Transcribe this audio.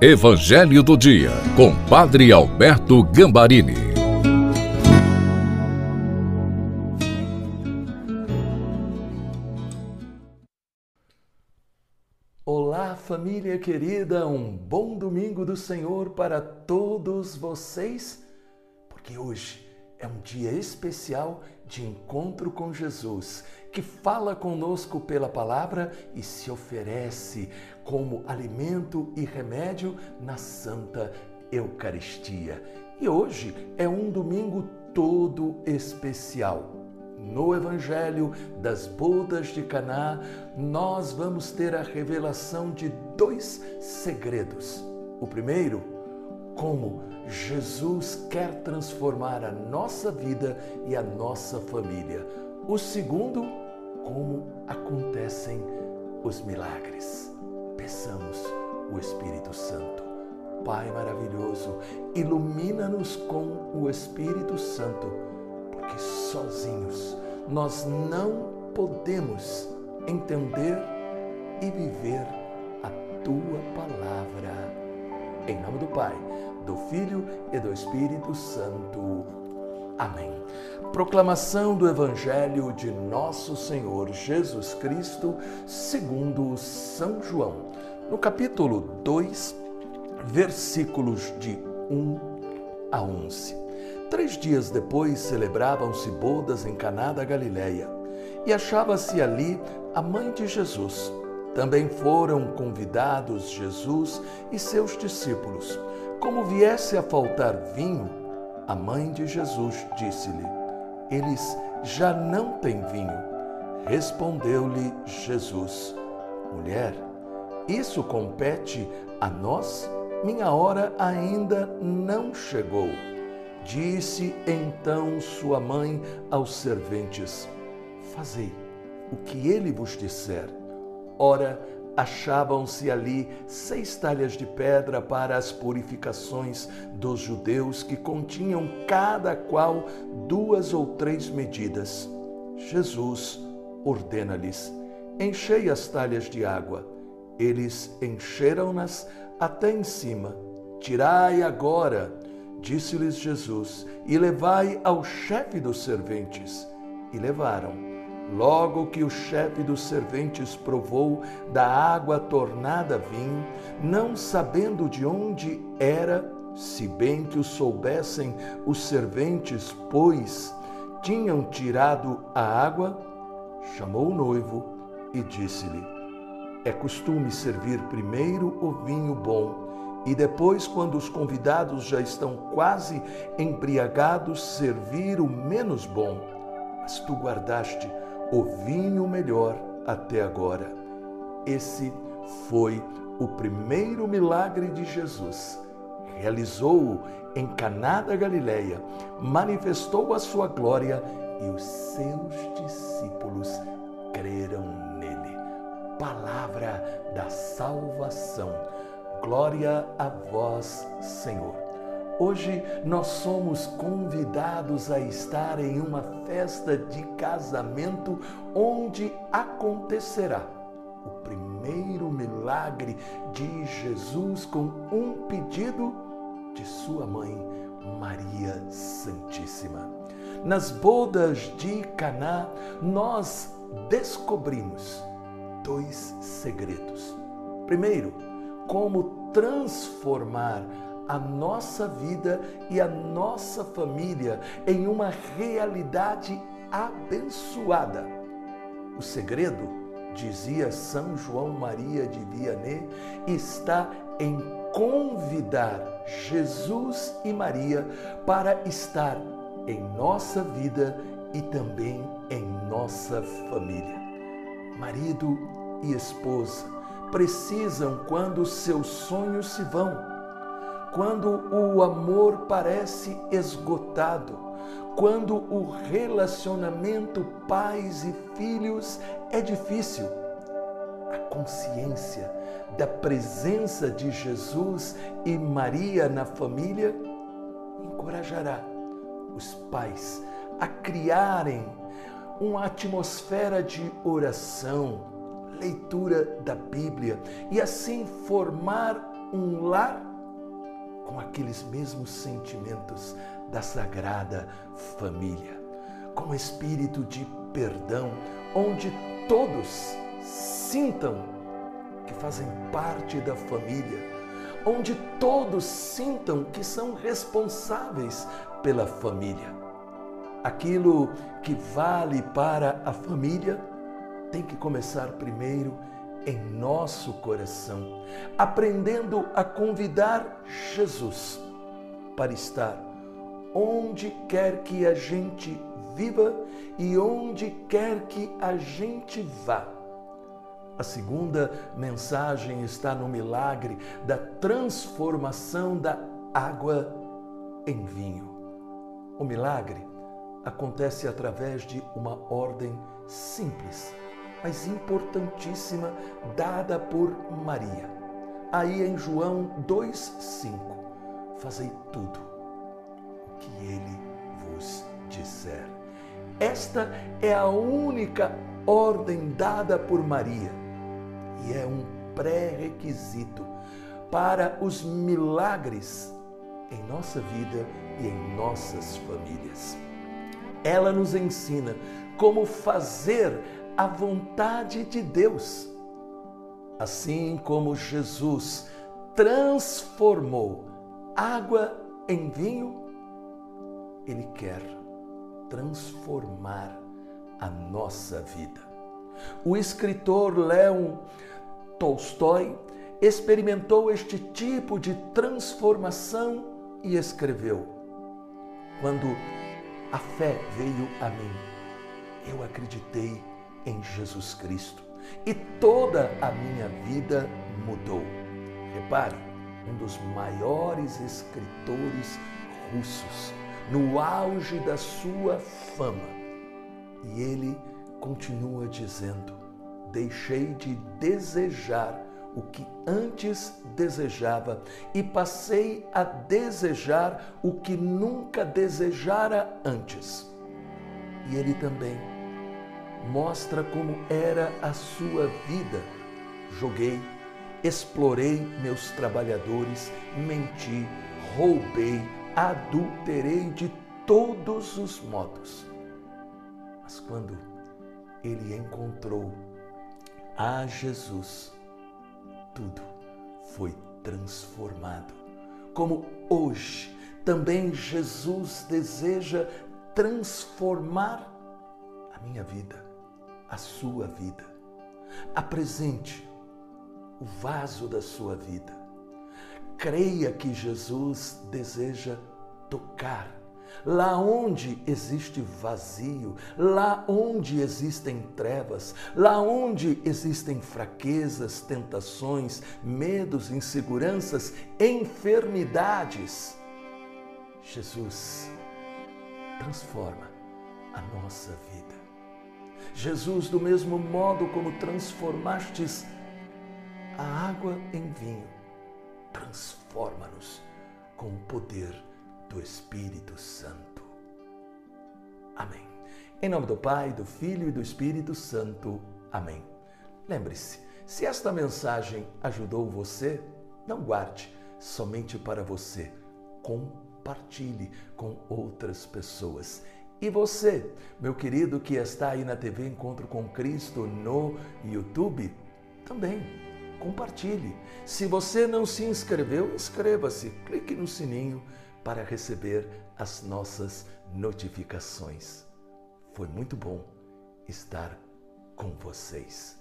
Evangelho do Dia, com Padre Alberto Gambarini. Olá, família querida, um bom domingo do Senhor para todos vocês, porque hoje é um dia especial de encontro com Jesus, que fala conosco pela palavra e se oferece como alimento e remédio na Santa Eucaristia. E hoje é um domingo todo especial. No Evangelho das Bodas de Caná, nós vamos ter a revelação de dois segredos. O primeiro, como Jesus quer transformar a nossa vida e a nossa família. O segundo, como acontecem os milagres. Peçamos o Espírito Santo. Pai maravilhoso, ilumina-nos com o Espírito Santo, porque sozinhos nós não podemos entender e viver a tua palavra. Em nome do Pai, do Filho e do Espírito Santo. Amém. Proclamação do Evangelho de Nosso Senhor Jesus Cristo, segundo São João, no capítulo 2, versículos de 1 a 11. Três dias depois celebravam-se bodas em Caná da Galileia, e achava-se ali a mãe de Jesus. Também foram convidados Jesus e seus discípulos. Como viesse a faltar vinho, a mãe de Jesus disse-lhe: Eles já não têm vinho. Respondeu-lhe Jesus: Mulher, isso compete a nós? Minha hora ainda não chegou. Disse então sua mãe aos serventes: Fazei o que ele vos disser. Ora, achavam-se ali seis talhas de pedra para as purificações dos judeus, que continham cada qual duas ou três medidas. Jesus ordena-lhes: Enchei as talhas de água. Eles encheram-nas até em cima. Tirai agora, disse-lhes Jesus, e levai ao chefe dos serventes. E levaram. Logo que o chefe dos serventes provou da água tornada vinho, não sabendo de onde era, se bem que o soubessem os serventes, pois tinham tirado a água, chamou o noivo e disse-lhe: É costume servir primeiro o vinho bom e depois, quando os convidados já estão quase embriagados, servir o menos bom. Mas tu guardaste o vinho melhor até agora. Esse foi o primeiro milagre de Jesus. Realizou-o em Caná da Galileia, manifestou a sua glória e os seus discípulos creram nele. Palavra da salvação. Glória a vós, Senhor. Hoje nós somos convidados a estar em uma festa de casamento onde acontecerá o primeiro milagre de Jesus com um pedido de sua mãe, Maria Santíssima. Nas bodas de Caná, nós descobrimos dois segredos. Primeiro, como transformar a nossa vida e a nossa família em uma realidade abençoada. O segredo, dizia São João Maria de Vianney, está em convidar Jesus e Maria para estar em nossa vida e também em nossa família. Marido e esposa precisam, quando seus sonhos se vão, quando o amor parece esgotado, quando o relacionamento pais e filhos é difícil. A consciência da presença de Jesus e Maria na família encorajará os pais a criarem uma atmosfera de oração, leitura da Bíblia e assim formar um lar com aqueles mesmos sentimentos da Sagrada Família, com espírito de perdão, onde todos sintam que fazem parte da família, onde todos sintam que são responsáveis pela família. Aquilo que vale para a família tem que começar primeiro em nosso coração, aprendendo a convidar Jesus para estar onde quer que a gente viva e onde quer que a gente vá. A segunda mensagem está no milagre da transformação da água em vinho. O milagre acontece através de uma ordem simples, mas importantíssima, dada por Maria. Aí em João 2,5: Fazei tudo o que ele vos disser. Esta é a única ordem dada por Maria e é um pré-requisito para os milagres em nossa vida e em nossas famílias. Ela nos ensina como fazer a vontade de Deus. Assim como Jesus transformou água em vinho, Ele quer transformar a nossa vida. O escritor Leon Tolstói experimentou este tipo de transformação e escreveu: Quando a fé veio a mim, eu acreditei em Jesus Cristo e toda a minha vida mudou. Repare, um dos maiores escritores russos, no auge da sua fama, e ele continua dizendo: Deixei de desejar o que antes desejava e passei a desejar o que nunca desejara antes. E ele também mostra como era a sua vida. Joguei, explorei meus trabalhadores, menti, roubei, adulterei de todos os modos. Mas quando ele encontrou a Jesus, tudo foi transformado. Como hoje também Jesus deseja transformar a minha vida, a sua vida. Apresente o vaso da sua vida. Creia que Jesus deseja tocar Lá onde existe vazio, lá onde existem trevas, lá onde existem fraquezas, tentações, medos, inseguranças, enfermidades, Jesus transforma a nossa vida. Jesus, do mesmo modo como transformastes a água em vinho, transforma-nos com o poder do Espírito Santo. Amém. Em nome do Pai, do Filho e do Espírito Santo. Amém. Lembre-se, se esta mensagem ajudou você, não guarde somente para você. Compartilhe com outras pessoas. E você, meu querido que está aí na TV Encontro com Cristo no YouTube, também compartilhe. Se você não se inscreveu, inscreva-se, clique no sininho para receber as nossas notificações. Foi muito bom estar com vocês.